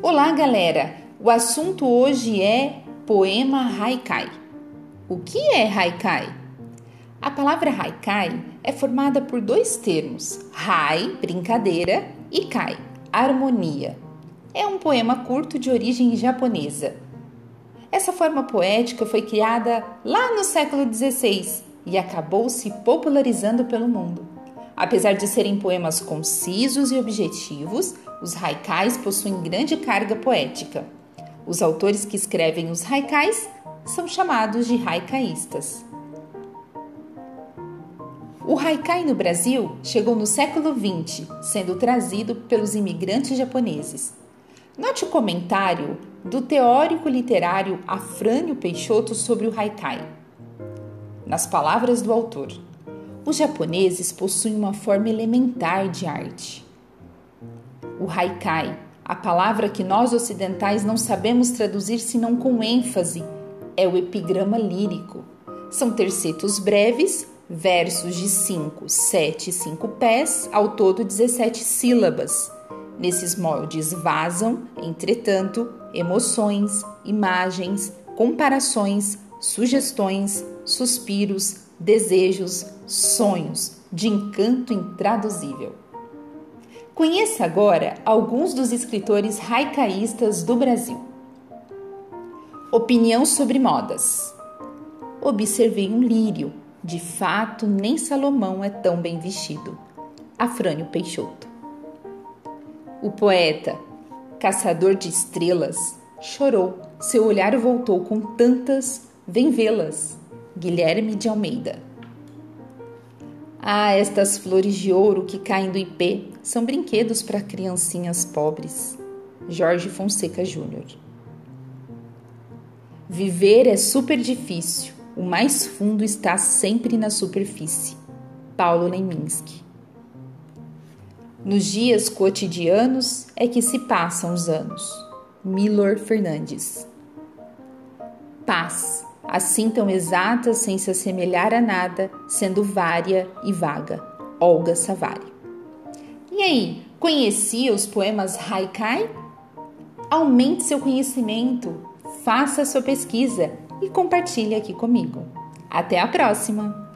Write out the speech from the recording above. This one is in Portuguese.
Olá, galera! O assunto hoje é poema haikai. O que é haikai? A palavra haikai é formada por dois termos: hai, brincadeira, e kai, harmonia. É um poema curto de origem japonesa. Essa forma poética foi criada lá no século XVI e acabou se popularizando pelo mundo. Apesar de serem poemas concisos e objetivos, os haikais possuem grande carga poética. Os autores que escrevem os haikais são chamados de haikaístas. O haikai no Brasil chegou no século XX, sendo trazido pelos imigrantes japoneses. Note o comentário do teórico literário Afrânio Peixoto sobre o haikai. Nas palavras do autor, os japoneses possuem uma forma elementar de arte. O haikai, a palavra que nós ocidentais não sabemos traduzir senão com ênfase, é o epigrama lírico. São tercetos breves, versos de 5, 7 e 5 pés, ao todo 17 sílabas. Nesses moldes vazam, entretanto, emoções, imagens, comparações, sugestões, suspiros, desejos, sonhos de encanto intraduzível. Conheça agora alguns dos escritores haicaístas do Brasil. Opinião sobre modas. Observei um lírio. De fato, nem Salomão é tão bem vestido. Afrânio Peixoto. O poeta, caçador de estrelas, chorou. Seu olhar voltou com tantas, vem vê-las. Guilherme de Almeida. Ah, estas flores de ouro que caem do ipê são brinquedos para criancinhas pobres. Jorge Fonseca Júnior. Viver é super difícil. O mais fundo está sempre na superfície. Paulo Leminski. Nos dias cotidianos é que se passam os anos. Milor Fernandes. Paz assim tão exata sem se assemelhar a nada, sendo vária e vaga. Olga Savari. E aí, conhecia os poemas haikai? Aumente seu conhecimento, faça sua pesquisa e compartilhe aqui comigo. Até a próxima!